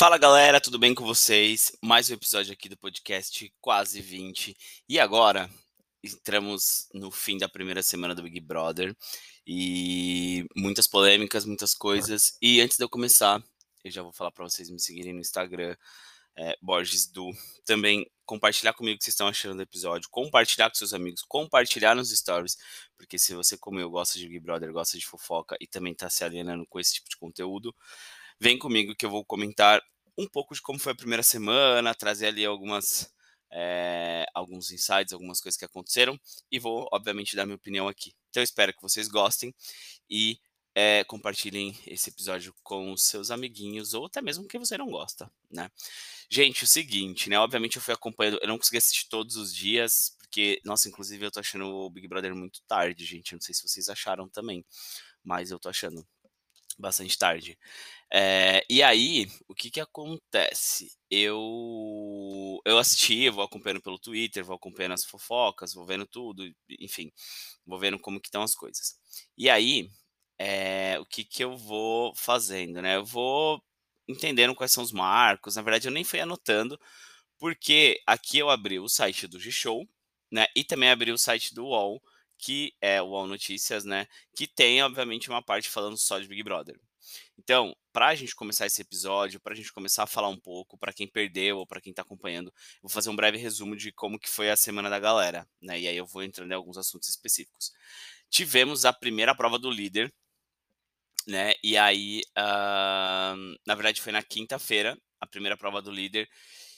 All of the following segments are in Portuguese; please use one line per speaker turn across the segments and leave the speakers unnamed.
Fala galera, tudo bem com vocês? Mais um episódio aqui do podcast Quase 20. E agora entramos no fim da primeira semana do Big Brother e muitas polêmicas, muitas coisas. E antes de eu começar, eu já vou falar para vocês me seguirem no Instagram, é, Borges Du. Também compartilhar comigo o que vocês estão achando do episódio, compartilhar com seus amigos, compartilhar nos stories, porque se você, como eu, gosta de Big Brother, gosta de fofoca e também está se alienando com esse tipo de conteúdo, vem comigo que eu vou comentar um pouco de como foi a primeira semana, trazer ali algumas é, alguns insights, algumas coisas que aconteceram e vou, obviamente, dar minha opinião aqui. Então, espero que vocês gostem e é, compartilhem esse episódio com os seus amiguinhos ou até mesmo quem você não gosta, né? Gente, o seguinte, né? Obviamente eu fui acompanhando, eu não consegui assistir todos os dias, porque, nossa, inclusive eu tô achando o Big Brother muito tarde, gente. Não sei se vocês acharam também, mas eu tô achando bastante tarde. É, e aí, o que que acontece? Eu eu assisti, vou acompanhando pelo Twitter, vou acompanhando as fofocas, vou vendo tudo, enfim, vou vendo como que estão as coisas. E aí, é, o que que eu vou fazendo, né? Eu vou entendendo quais são os marcos. Na verdade, eu nem fui anotando, porque aqui eu abri o site do G-Show, né? E também abri o site do UOL, que é o UOL Notícias, né? Que tem, obviamente, uma parte falando só de Big Brother. Então, para a gente começar esse episódio, para a gente começar a falar um pouco, para quem perdeu ou para quem está acompanhando, vou fazer um breve resumo de como que foi a semana da galera, né? E aí eu vou entrando em alguns assuntos específicos. Tivemos a primeira prova do líder, né? E aí, uh, na verdade, foi na quinta-feira a primeira prova do líder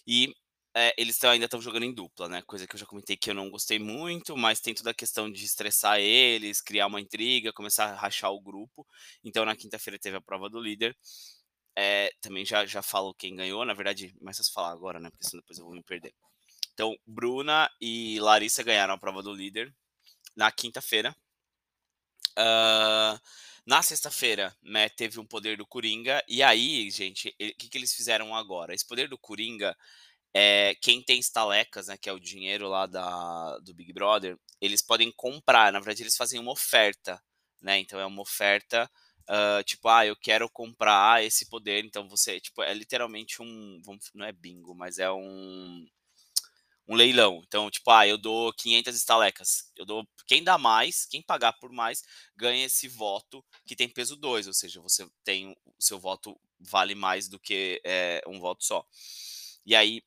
e é, eles tão, ainda estão jogando em dupla, né? Coisa que eu já comentei que eu não gostei muito, mas tem toda a questão de estressar eles, criar uma intriga, começar a rachar o grupo. Então, na quinta-feira teve a prova do líder. É, também já, já falo quem ganhou, na verdade, mas se falar agora, né? Porque senão depois eu vou me perder. Então, Bruna e Larissa ganharam a prova do líder na quinta-feira. Uh, na sexta-feira, né, teve um poder do Coringa. E aí, gente, o que, que eles fizeram agora? Esse poder do Coringa é, quem tem estalecas, né, que é o dinheiro lá da, do Big Brother, eles podem comprar. Na verdade, eles fazem uma oferta, né? Então é uma oferta, uh, tipo, ah, eu quero comprar esse poder. Então você, tipo, é literalmente um, não é bingo, mas é um um leilão. Então, tipo, ah, eu dou 500 estalecas. Eu dou quem dá mais, quem pagar por mais, ganha esse voto que tem peso 2, ou seja, você tem o seu voto vale mais do que é, um voto só. E aí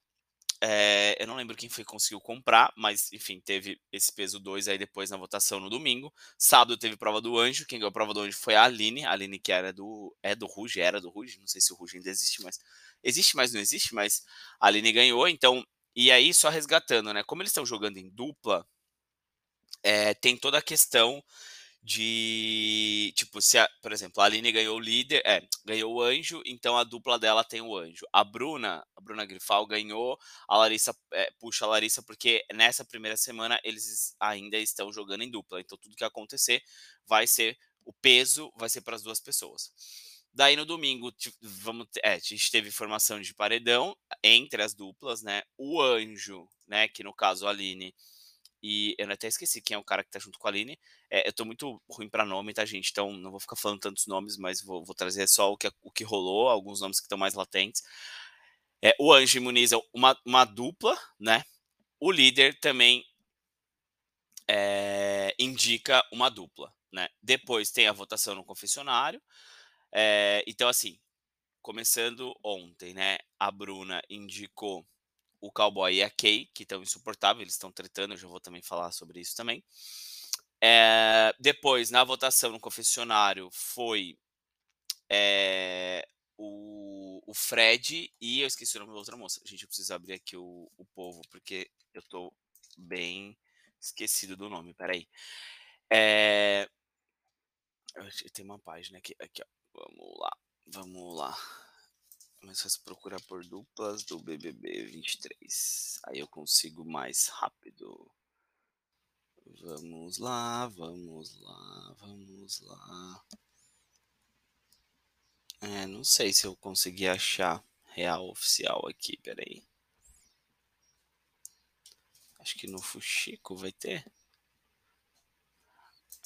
é, eu não lembro quem foi que conseguiu comprar, mas enfim, teve esse peso 2 aí depois na votação no domingo. Sábado teve prova do anjo. Quem ganhou a prova do anjo foi a Aline. A Aline, que era do. É do Ruge, era do Ruge. Não sei se o Ruge ainda existe, mas. Existe, mas não existe, mas a Aline ganhou. Então, e aí, só resgatando, né? Como eles estão jogando em dupla, é, tem toda a questão de tipo se a, por exemplo a Aline ganhou o líder é ganhou o anjo então a dupla dela tem o anjo a Bruna a Bruna Grifal ganhou a Larissa é, puxa a Larissa porque nessa primeira semana eles ainda estão jogando em dupla então tudo que acontecer vai ser o peso vai ser para as duas pessoas daí no domingo vamos é, a gente teve formação de paredão entre as duplas né o anjo né que no caso a Aline e eu até esqueci quem é o cara que tá junto com a Aline. É, eu tô muito ruim para nome, tá, gente? Então não vou ficar falando tantos nomes, mas vou, vou trazer só o que, o que rolou, alguns nomes que estão mais latentes. É, o Anjo imuniza uma, uma dupla, né? O líder também é, indica uma dupla, né? Depois tem a votação no confessionário. É, então, assim, começando ontem, né? A Bruna indicou o Cowboy e a Kay, que estão insuportáveis, eles estão tretando, eu já vou também falar sobre isso também. É, depois, na votação no confessionário, foi é, o, o, Fred e eu esqueci o nome da outra moça. Gente, eu preciso abrir aqui o, o povo, porque eu tô bem esquecido do nome, peraí. É, tem uma página aqui, aqui ó. Vamos lá, vamos lá começar a procurar por duplas do BBB 23. Aí eu consigo mais rápido. Vamos lá, vamos lá, vamos lá. É, não sei se eu consegui achar real oficial aqui, peraí. Acho que no Fuxico vai ter.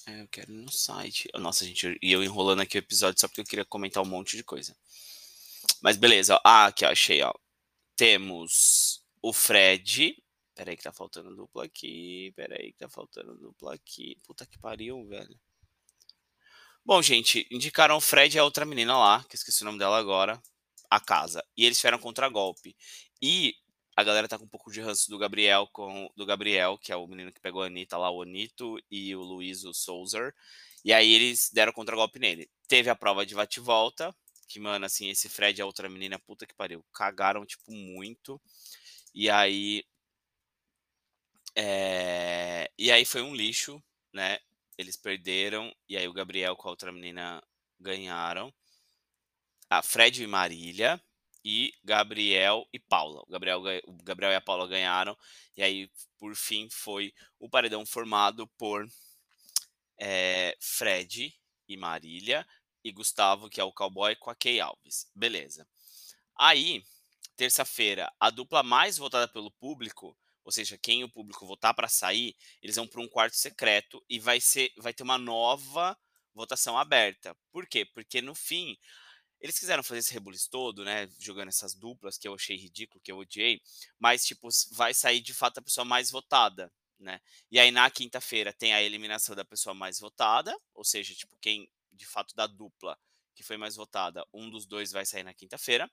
É, eu quero ir no site. Nossa, gente, e eu enrolando aqui o episódio só porque eu queria comentar um monte de coisa. Mas beleza, ó. Ah, aqui, ó, achei, ó. Temos o Fred. Peraí que tá faltando dupla aqui. Peraí que tá faltando dupla aqui. Puta que pariu, velho. Bom, gente, indicaram o Fred e a outra menina lá, que eu esqueci o nome dela agora, a casa. E eles fizeram contra-golpe. E a galera tá com um pouco de ranço do Gabriel, com, do Gabriel, que é o menino que pegou a Anitta lá, o Anito, e o Luiz, o Souzer. E aí eles deram contra-golpe nele. Teve a prova de bate-volta, que, mano, assim, esse Fred e a outra menina, puta que pariu, cagaram, tipo, muito. E aí. É... E aí foi um lixo, né? Eles perderam, e aí o Gabriel com a outra menina ganharam. A Fred e Marília, e Gabriel e Paula. O Gabriel, o Gabriel e a Paula ganharam, e aí, por fim, foi o paredão formado por é, Fred e Marília, e Gustavo, que é o cowboy, com a Kay Alves. Beleza. Aí, terça-feira, a dupla mais votada pelo público, ou seja, quem o público votar para sair, eles vão para um quarto secreto e vai ser, vai ter uma nova votação aberta. Por quê? Porque no fim eles quiseram fazer esse rebuliço todo, né? Jogando essas duplas que eu achei ridículo, que eu odiei, mas, tipo, vai sair de fato a pessoa mais votada, né? E aí na quinta-feira tem a eliminação da pessoa mais votada, ou seja, tipo, quem de fato da dupla que foi mais votada, um dos dois vai sair na quinta-feira,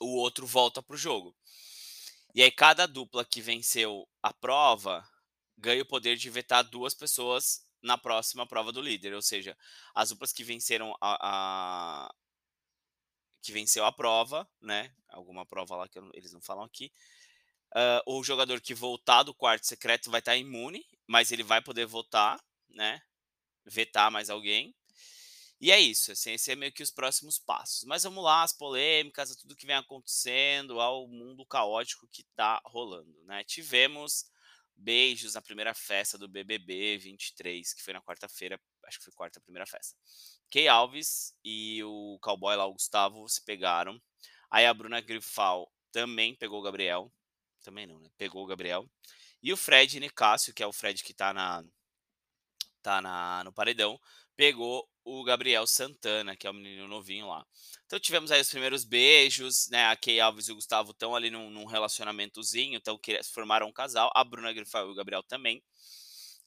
o outro volta pro jogo. E aí cada dupla que venceu a prova ganha o poder de vetar duas pessoas na próxima prova do líder, ou seja, as duplas que venceram a, a que venceu a prova, né? Alguma prova lá que eles não falam aqui. Uh, o jogador que voltar do quarto secreto vai estar imune, mas ele vai poder votar, né? Vetar mais alguém. E é isso, assim, esse é meio que os próximos passos. Mas vamos lá, as polêmicas, tudo que vem acontecendo, ao mundo caótico que tá rolando, né? Tivemos beijos na primeira festa do BBB 23, que foi na quarta-feira, acho que foi quarta primeira festa. Kay Alves e o cowboy lá, o Gustavo, se pegaram. Aí a Bruna Grifal também pegou o Gabriel. Também não, né? Pegou o Gabriel. E o Fred Nicásio, que é o Fred que tá na tá na, no paredão, pegou o Gabriel Santana, que é o menino novinho lá. Então tivemos aí os primeiros beijos, né? A Kay Alves e o Gustavo estão ali num, num relacionamentozinho, então formaram um casal. A Bruna Grifal e o Gabriel também.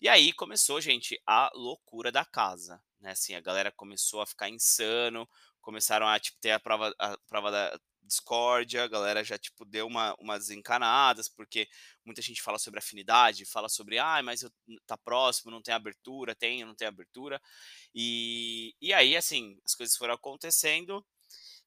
E aí começou, gente, a loucura da casa, né? Assim, a galera começou a ficar insano, começaram a tipo, ter a prova, a prova da discórdia, a galera já tipo deu uma, umas encanadas, porque muita gente fala sobre afinidade, fala sobre, ah, mas eu, tá próximo, não tem abertura, tem, não tem abertura. E, e aí, assim, as coisas foram acontecendo.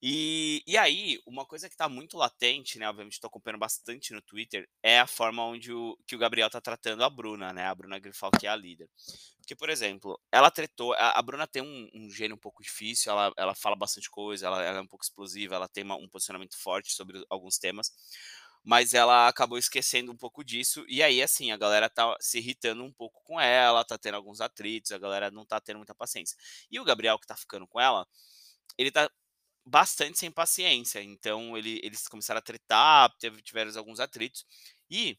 E, e aí, uma coisa que está muito latente, né? Obviamente estou acompanhando bastante no Twitter, é a forma onde o, que o Gabriel está tratando a Bruna, né? A Bruna Grifal, que é a líder. Porque, por exemplo, ela tretou. A, a Bruna tem um, um, gênio um pouco difícil, ela, ela fala bastante coisa, ela, ela é um pouco explosiva, ela tem uma, um posicionamento forte sobre alguns temas mas ela acabou esquecendo um pouco disso. E aí, assim, a galera tá se irritando um pouco com ela, tá tendo alguns atritos, a galera não tá tendo muita paciência. E o Gabriel, que tá ficando com ela, ele tá bastante sem paciência. Então ele, eles começaram a tretar, tiveram alguns atritos. E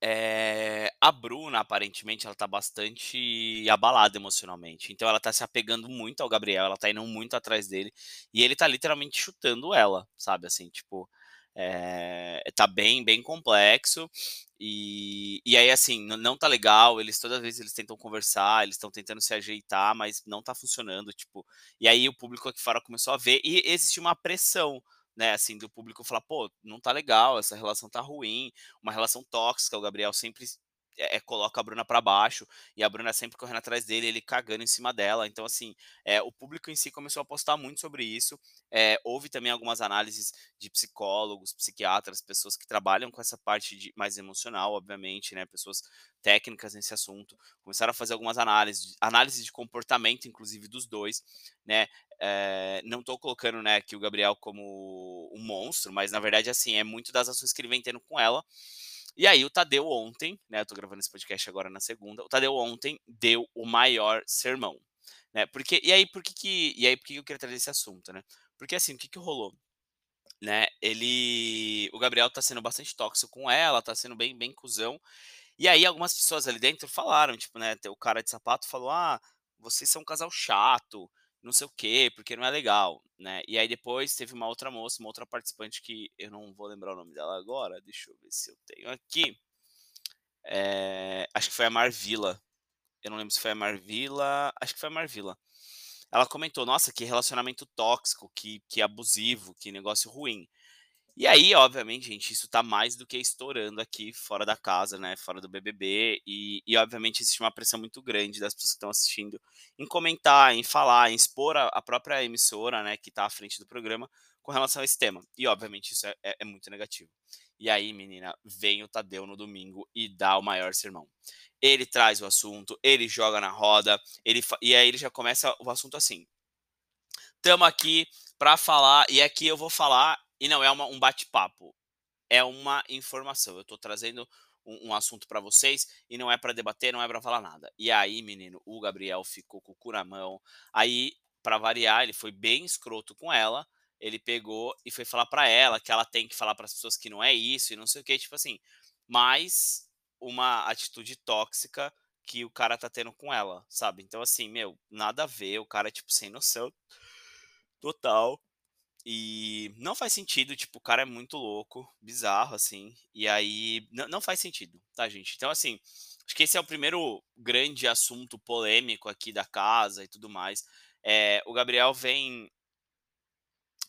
é, a Bruna, aparentemente, ela tá bastante abalada emocionalmente. Então ela tá se apegando muito ao Gabriel, ela tá indo muito atrás dele. E ele tá literalmente chutando ela, sabe? Assim, tipo, é, tá bem, bem complexo. E, e aí, assim, não, não tá legal. Eles toda vez eles tentam conversar, eles estão tentando se ajeitar, mas não tá funcionando. Tipo, e aí o público aqui fora começou a ver e existe uma pressão né, assim, do público falar, pô, não tá legal, essa relação tá ruim, uma relação tóxica, o Gabriel sempre é, coloca a Bruna para baixo e a Bruna sempre correndo atrás dele, ele cagando em cima dela. Então, assim, é, o público em si começou a postar muito sobre isso. É, houve também algumas análises de psicólogos, psiquiatras, pessoas que trabalham com essa parte de, mais emocional, obviamente, né? Pessoas técnicas nesse assunto. Começaram a fazer algumas análises, análises de comportamento, inclusive, dos dois, né? É, não estou colocando né, aqui o Gabriel como um monstro, mas na verdade, assim, é muito das ações que ele vem tendo com ela. E aí o Tadeu ontem, né, eu tô gravando esse podcast agora na segunda, o Tadeu ontem deu o maior sermão, né? Porque e aí por que que e aí por que eu queria trazer esse assunto, né? Porque assim, o que que rolou? Né? Ele o Gabriel tá sendo bastante tóxico com ela, tá sendo bem bem cuzão. E aí algumas pessoas ali dentro falaram, tipo, né, o cara de sapato falou: "Ah, vocês são um casal chato, não sei o quê, porque não é legal", né. E aí depois teve uma outra moça, uma outra participante que eu não vou lembrar o nome dela agora, deixa eu ver se eu tenho aqui. Eh, acho que foi a Marvila. Eu não lembro se foi a Marvila, acho que foi a Marvila. Ela comentou: "Nossa, que relacionamento tóxico, que que abusivo, que negócio ruim". E aí, obviamente, gente, isso tá mais do que estourando aqui fora da casa, né, fora do BBB, e e obviamente existe uma pressão muito grande das pessoas que estão assistindo em comentar, em falar, em expor a a própria emissora, né, que tá à frente do programa, com relação a esse tema. E obviamente isso é é é muito negativo. E aí, menina, vem o Tadeu no domingo e dá o maior sermão. Ele traz o assunto, ele joga na roda, ele e aí ele já começa o assunto assim: "Tamo aqui pra falar e aqui eu vou falar e não é uma um bate-papo, é uma informação. Eu tô trazendo um um assunto pra vocês e não é pra debater, não é pra falar nada". E aí, menino, o Gabriel ficou com o cu na mão. Aí, pra variar, ele foi bem escroto com ela, ele pegou e foi falar pra ela que ela tem que falar para as pessoas que não é isso e não sei o quê, tipo assim, mais uma atitude tóxica que o cara tá tendo com ela, sabe. Então assim, meu, nada a ver, o cara, tipo, sem noção total. E não faz sentido, tipo, o cara é muito louco, bizarro, assim, e aí não não faz sentido, tá, gente. Então assim, acho que esse é o primeiro grande assunto polêmico aqui da casa e tudo mais. Eh, o Gabriel vem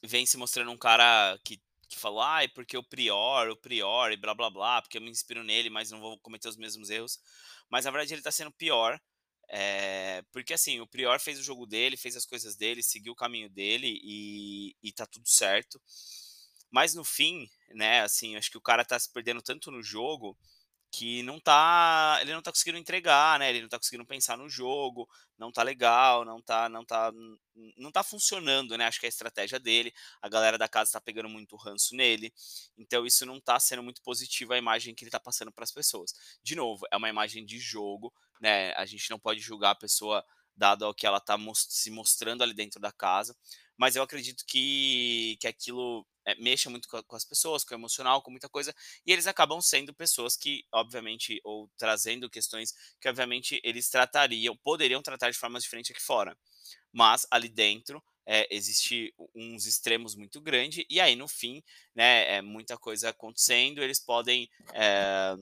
vem se mostrando um cara que que falou: "Ai, porque o Prior, o Prior e blá-blá-blá, porque eu me inspiro nele, mas não vou cometer os mesmos erros". Mas na verdade ele tá sendo pior, eh, porque assim, o Prior fez o jogo dele, fez as coisas dele, seguiu o caminho dele e e tá tudo certo. Mas no fim, né, assim, acho que o cara tá se perdendo tanto no jogo, que não tá ele não tá conseguindo entregar, né, ele não tá conseguindo pensar no jogo, não tá legal, não tá não tá não tá funcionando, né, acho que a estratégia dele, a galera da casa tá pegando muito ranço nele, então isso não tá sendo muito positivo a imagem que ele tá passando para as pessoas. De novo, é uma imagem de jogo, né, a gente não pode julgar a pessoa dado ao que ela tá mos se mostrando ali dentro da casa, mas eu acredito que que aquilo, eh, mexa muito com as pessoas, com o emocional, com muita coisa, e eles acabam sendo pessoas que, obviamente ou trazendo questões que obviamente eles tratariam poderiam tratar de formas diferentes aqui fora. Mas ali dentro, eh, existe uns extremos muito grande, e aí no fim, né, é muita coisa acontecendo, eles podem, eh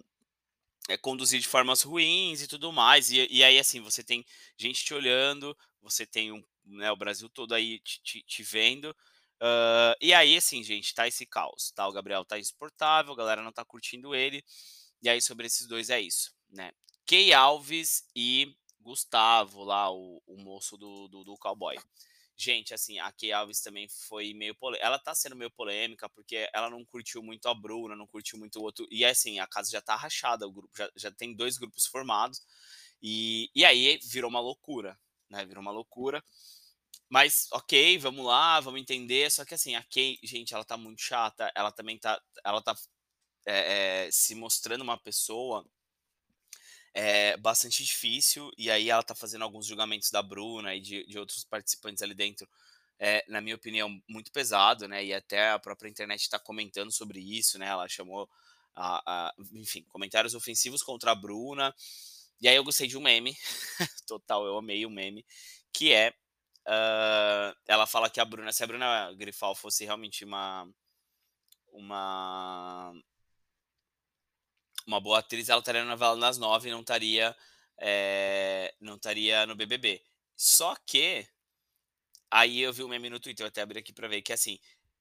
eh, conduzir de formas ruins e tudo mais, e e aí, assim, você tem gente te olhando, você tem um né, o Brasil todo aí te te te vendo, hã, e aí, assim, gente, tá esse caos, tá, o Gabriel tá insuportável, a galera não tá curtindo ele, e aí sobre esses 2 é isso, né. Kay Alves e Gustavo lá, o o moço do do do cowboy. Gente, assim, a Kay Alves também foi meio polê ela tá sendo meio polêmica, porque ela não curtiu muito a Bruna, não curtiu muito o outro e assim, a casa já tá rachada, o grupo já já tem 2 grupos formados, e e aí virou uma loucura, né, virou uma loucura. Mas ok, vamos lá, vamos entender, só que assim, a Kay, gente, ela tá muito chata, ela também tá ela tá eh eh, se mostrando uma pessoa eh, bastante difícil, e aí ela tá fazendo alguns julgamentos da Bruna e de de outros participantes ali dentro, eh, na minha opinião, muito pesado, né, e até a própria internet tá comentando sobre isso, né, ela chamou a a enfim, comentários ofensivos contra a Bruna. E aí eu gostei de um meme, total, eu amei o meme, que é, hã, ela fala que a Bruna se a Bruna Grifal fosse realmente uma uma uma boa atriz, ela estaria na novela das 9 e não estaria, eh, não estaria no BBB. Só que aí eu vi um meme no Twitter, eu até abri aqui pra ver, que é assim,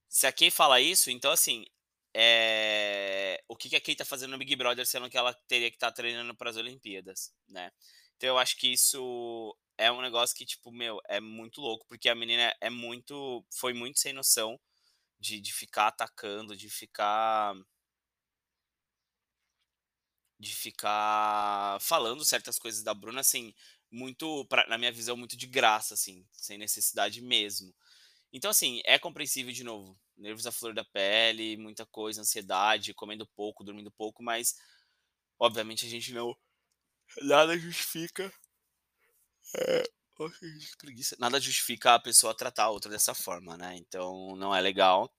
se a Kay fala isso, então assim, eh, o que que a Kay tá fazendo no Big Brother, sendo que ela teria que estar treinando para as Olimpíadas, né. Então eu acho que isso é um negócio que, tipo, meu, é muito louco, porque a menina é muito foi muito sem noção de de ficar atacando, de ficar de ficar falando certas coisas da Bruna, assim, muito pra na minha visão, muito de graça, assim, sem necessidade mesmo. Então, assim, é compreensível, de novo, nervos à flor da pele, muita coisa, ansiedade, comendo pouco, dormindo pouco, mas obviamente a gente não nada justifica preguiça. Nada justifica a pessoa tratar a outra dessa forma, né, então não é legal.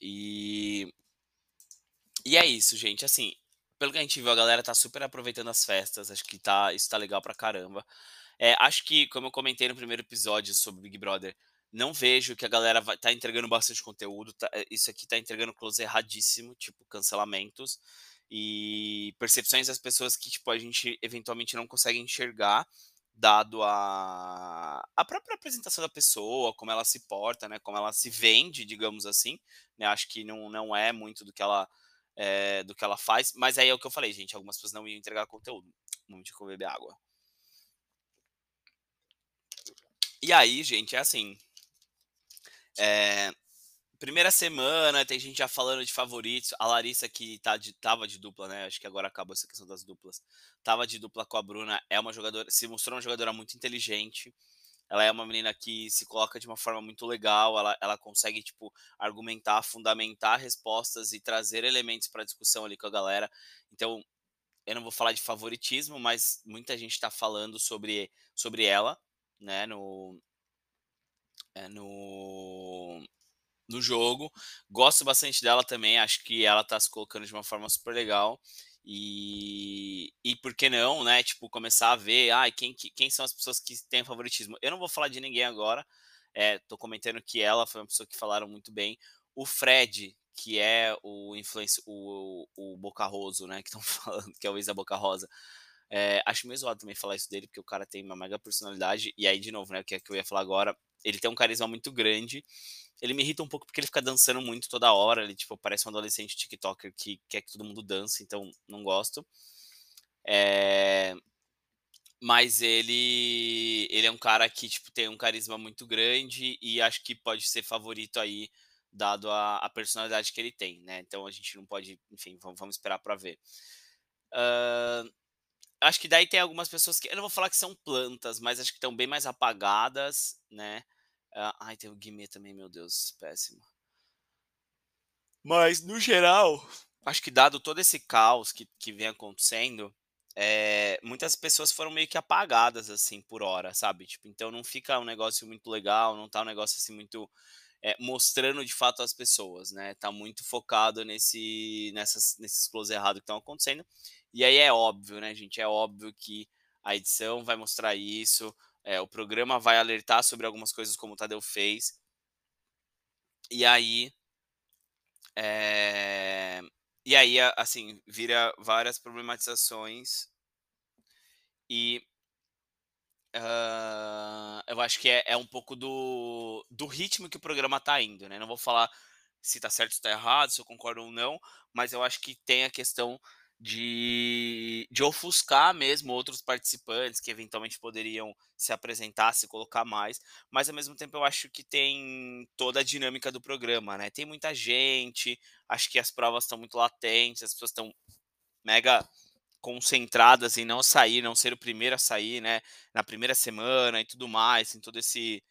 E e é isso, gente, assim, pelo que a gente viu, a galera tá super aproveitando as festas, acho que tá isso tá legal pra caramba. Eh, acho que, como eu comentei no primeiro episódio sobre Big Brother, não vejo que a galera vai tá entregando bastante conteúdo, tá eh, isso aqui tá entregando close erradíssimo, tipo, cancelamentos e percepções das pessoas que, tipo, a gente eventualmente não consegue enxergar, dado a a própria apresentação da pessoa, como ela se porta, né, como ela se vende, digamos assim, né, acho que não não é muito do que ela, eh, do que ela faz, mas aí é o que eu falei, gente, algumas pessoas não iam entregar conteúdo. Eu vou beber água. E aí, gente, é assim eh, primeira semana, tem gente já falando de favoritos, a Larissa que tá de estava de dupla, né, acho que agora acabou essa questão das duplas, estava de dupla com a Bruna, é uma jogadora se mostrou uma jogadora muito inteligente, ela é uma menina que se coloca de uma forma muito legal, ela ela consegue, tipo, argumentar, fundamentar respostas e trazer elementos pra discussão ali com a galera. Então, eu não vou falar de favoritismo, mas muita gente tá falando sobre sobre ela, né, no eh, no no jogo. Gosto bastante dela também, acho que ela tá se colocando de uma forma super legal. E e por que não, né, tipo, começar a ver, ai, quem que quem são as pessoas que têm favoritismo. Eu não vou falar de ninguém agora, eh, tô comentando que ela foi uma pessoa que falaram muito bem. O Fred, que é o influenci o o Bocarroso, né, que estão falando, que é o da Boca Rosa, eh, acho meio zoado também falar isso dele, porque o cara tem uma mega personalidade, e aí de novo, né, que é que eu ia falar agora, ele tem um carisma muito grande, ele me irrita um pouco porque ele fica dançando muito toda hora, ele, tipo, parece um adolescente tiktoker que quer que todo mundo dance, então não gosto. Eh, mas ele ele é um cara que, tipo, tem um carisma muito grande e acho que pode ser favorito aí, dado a a personalidade que ele tem, né, então a gente não pode enfim, vamos esperar pra ver. Hã, acho que daí tem algumas pessoas que eu não vou falar que são plantas, mas acho que estão bem mais apagadas, né. Ah, ai, tem o Guimê também, meu Deus, péssimo. Mas, no geral, acho que dado todo esse caos que que vem acontecendo, eh, muitas pessoas foram meio que apagadas, assim, por hora, sabe, tipo, então não fica um negócio muito legal, não tá um negócio, assim, muito, eh, mostrando de fato as pessoas, né, tá muito focado nesse nessas nesses close errado que estão acontecendo. E aí é óbvio, né, gente, é óbvio que a edição vai mostrar isso, eh, o programa vai alertar sobre algumas coisas como o Tadeu fez. E aí eh, e aí, assim, vira várias problematizações e hã, eu acho que é é um pouco do do ritmo que o programa tá indo, né, não vou falar se tá certo ou se tá errado, se eu concordo ou não, mas eu acho que tem a questão de de ofuscar mesmo outros participantes que eventualmente poderiam se apresentar, se colocar mais, mas ao mesmo tempo eu acho que tem toda a dinâmica do programa, né, tem muita gente, acho que as provas estão muito latentes, as pessoas estão mega concentradas em não sair, não ser o primeiro a sair, né, na primeira semana e tudo mais, tem todo esse,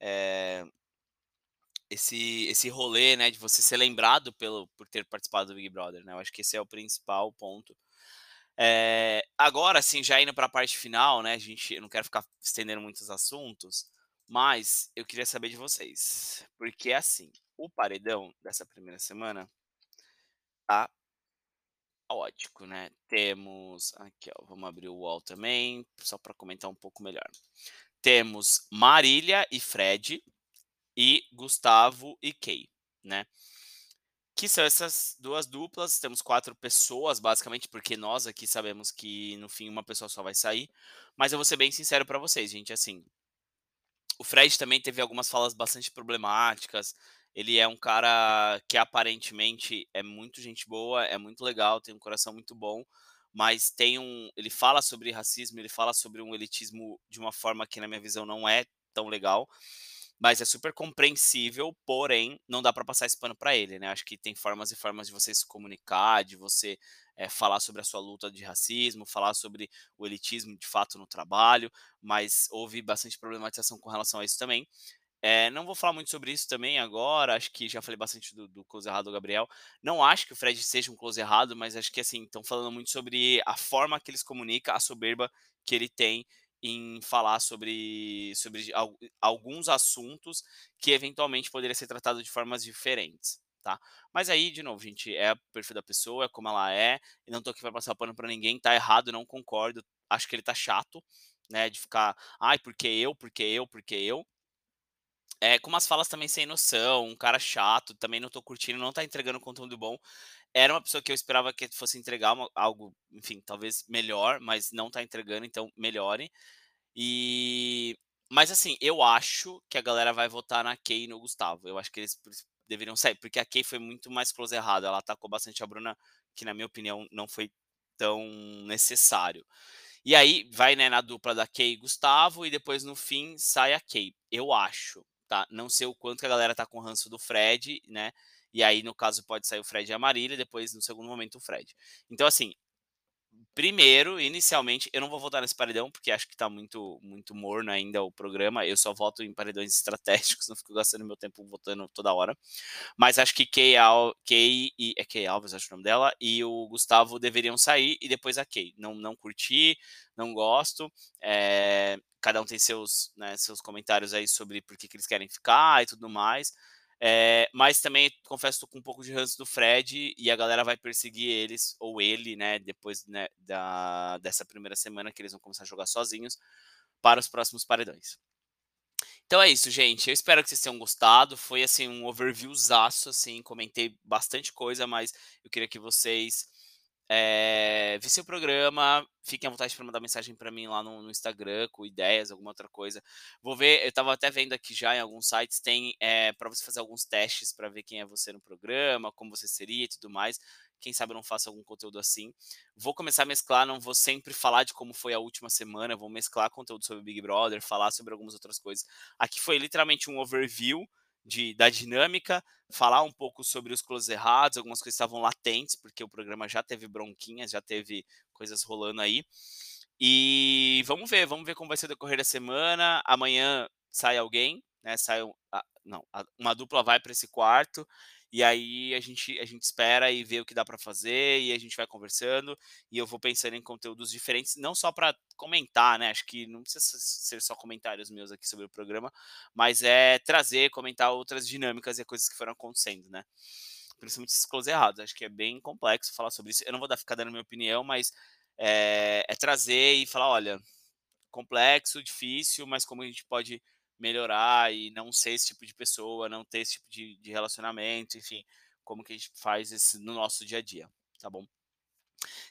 eh esse esse rolê, né, de você ser lembrado pelo por ter participado do Big Brother, né, eu acho que esse é o principal ponto. Eh, agora sim, já indo pra parte final, né, a gente eu não quero ficar estendendo muitos assuntos, mas eu queria saber de vocês, porque, assim, o paredão dessa primeira semana tá caótico, né. Temos aqui ó, vamos abrir o UOL também, só pra comentar um pouco melhor. Temos Marília e Fred, e Gustavo e Kay, né. Que são essas 2 duplas, temos 4 pessoas basicamente, porque nós aqui sabemos que no fim uma pessoa só vai sair, mas eu vou ser bem sincero pra vocês gente, assim o Fred também teve algumas falas bastante problemáticas, ele é um cara que aparentemente é muito gente boa, é muito legal, tem um coração muito bom, mas tem um ele fala sobre racismo, ele fala sobre um elitismo de uma forma que na minha visão não é tão legal, mas é super compreensível, porém, não dá pra passar esse pano pra ele, né, acho que tem formas e formas de você se comunicar, de você, eh, falar sobre a sua luta de racismo, falar sobre o elitismo de fato no trabalho, mas houve bastante problematização com relação a isso também. Eh, não vou falar muito sobre isso também agora, acho que já falei bastante do do close errado do Gabriel, não acho que o Fred seja um close errado, mas acho que, assim, estão falando muito sobre a forma que ele se comunica, a soberba que ele tem em falar sobre sobre al alguns assuntos que eventualmente poderia ser tratado de formas diferentes, tá? Mas aí, de novo, gente, é o perfil da pessoa, é como ela é, e não tô aqui pra passar pano pra ninguém, tá errado, não concordo, acho que ele tá chato, né, de ficar: "Ai, porque eu, porque eu, porque eu". É, com umas falas também sem noção, um cara chato, também não tô curtindo, não tá entregando conteúdo bom. Era uma pessoa que eu esperava que fosse entregar uma algo, enfim, talvez melhor, mas não tá entregando, então melhore. E mas assim, eu acho que a galera vai votar na Kay e no Gustavo. Eu acho que eles deveriam sair, porque a Kay foi muito mais close errado, ela atacou bastante a Bruna, que na minha opinião não foi tão necessário. E aí vai, né, na dupla da Kay e Gustavo e depois no fim sai a Kay, eu acho, tá? Não sei o quanto que a galera tá com ranço do Fred, né, e aí no caso pode sair o Fred e a Marília e depois no segundo momento o Fred. Então assim, primeiro, inicialmente, eu não vou votar nesse paredão, porque acho que tá muito muito morno ainda o programa, eu só voto em paredões estratégicos, não fico gastando meu tempo votando toda hora. Mas acho que Kay Al Kay e é Kay Alves, acho o nome dela, e o Gustavo deveriam sair e depois a Kay. Não não curti, não gosto, eh, cada um tem seus, né, seus comentários aí sobre por que que eles querem ficar e tudo mais. Eh, mas também confesso, tô com um pouco de ranço do Fred e a galera vai perseguir eles, ou ele, né, depois, né, da dessa primeira semana que eles vão começar a jogar sozinhos, para os próximos paredões. Então é isso, gente, eu espero que vocês tenham gostado, foi, assim, um overviewzaço, assim, comentei bastante coisa, mas eu queria que vocês, eh, vissem o programa, fiquem à vontade pra mandar mensagem pra mim lá no no Instagram com ideias, alguma outra coisa. Vou ver eu estava até vendo aqui já em alguns sites, tem, eh, pra você fazer alguns testes pra ver quem é você no programa, como você seria e tudo mais. Quem sabe eu não faço algum conteúdo assim. Vou começar a mesclar, não vou sempre falar de como foi a última semana, vou mesclar conteúdo sobre Big Brother, falar sobre algumas outras coisas. Aqui foi literalmente um overview de da dinâmica, falar um pouco sobre os closes errados, algumas coisas estavam latentes, porque o programa já teve bronquinhas, já teve coisas rolando aí. E vamos ver, vamos ver como vai ser o decorrer da semana. Amanhã sai alguém, né, sai um a não, a uma dupla vai pra esse quarto, e aí a gente a gente espera e vê o que dá pra fazer, e a gente vai conversando, e eu vou pensando em conteúdos diferentes, não só pra comentar, né, acho que não precisa se ser só comentários meus aqui sobre o programa, mas é trazer, comentar outras dinâmicas e coisas que foram acontecendo, né. Principalmente esses closes errados, acho que é bem complexo falar sobre isso. Eu não vou dar ficar dando minha opinião, mas, eh, é trazer e falar: "Olha, complexo, difícil, mas como a gente pode melhorar e não ser esse tipo de pessoa, não ter esse tipo de de relacionamento, enfim, como que a gente faz isso no nosso dia a dia", tá bom?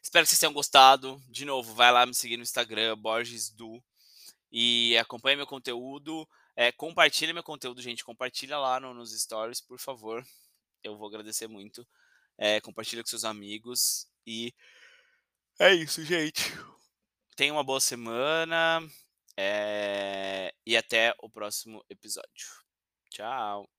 Espero que vocês tenham gostado. De novo, vai lá me seguir no Instagram, borgesdu, e acompanha meu conteúdo, eh, compartilha meu conteúdo, gente, compartilha lá no nos stories, por favor, eu vou agradecer muito. Eh, compartilha com seus amigos e é isso, gente. Tenha uma boa semana, eh, e até o próximo episódio. Tchau.